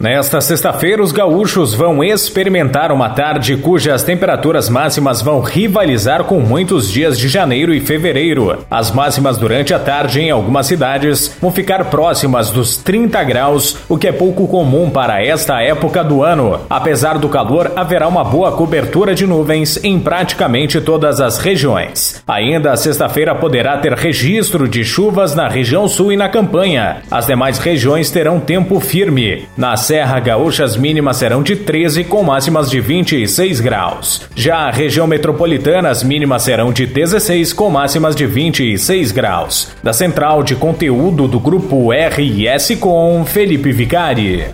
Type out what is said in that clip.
Nesta sexta-feira, os gaúchos vão experimentar uma tarde cujas temperaturas máximas vão rivalizar com muitos dias de janeiro e fevereiro. As máximas durante a tarde em algumas cidades vão ficar próximas dos 30 graus, o que é pouco comum para esta época do ano. Apesar do calor, haverá uma boa cobertura de nuvens em praticamente todas as regiões. Ainda a sexta-feira poderá ter registro de chuvas na região sul e na campanha. As demais regiões terão tempo firme. Na Serra Gaúcha, as mínimas serão de 13 com máximas de 26 graus. Já a região metropolitana, as mínimas serão de 16 com máximas de 26 graus. Da central de conteúdo do grupo RS com Felipe Vicari.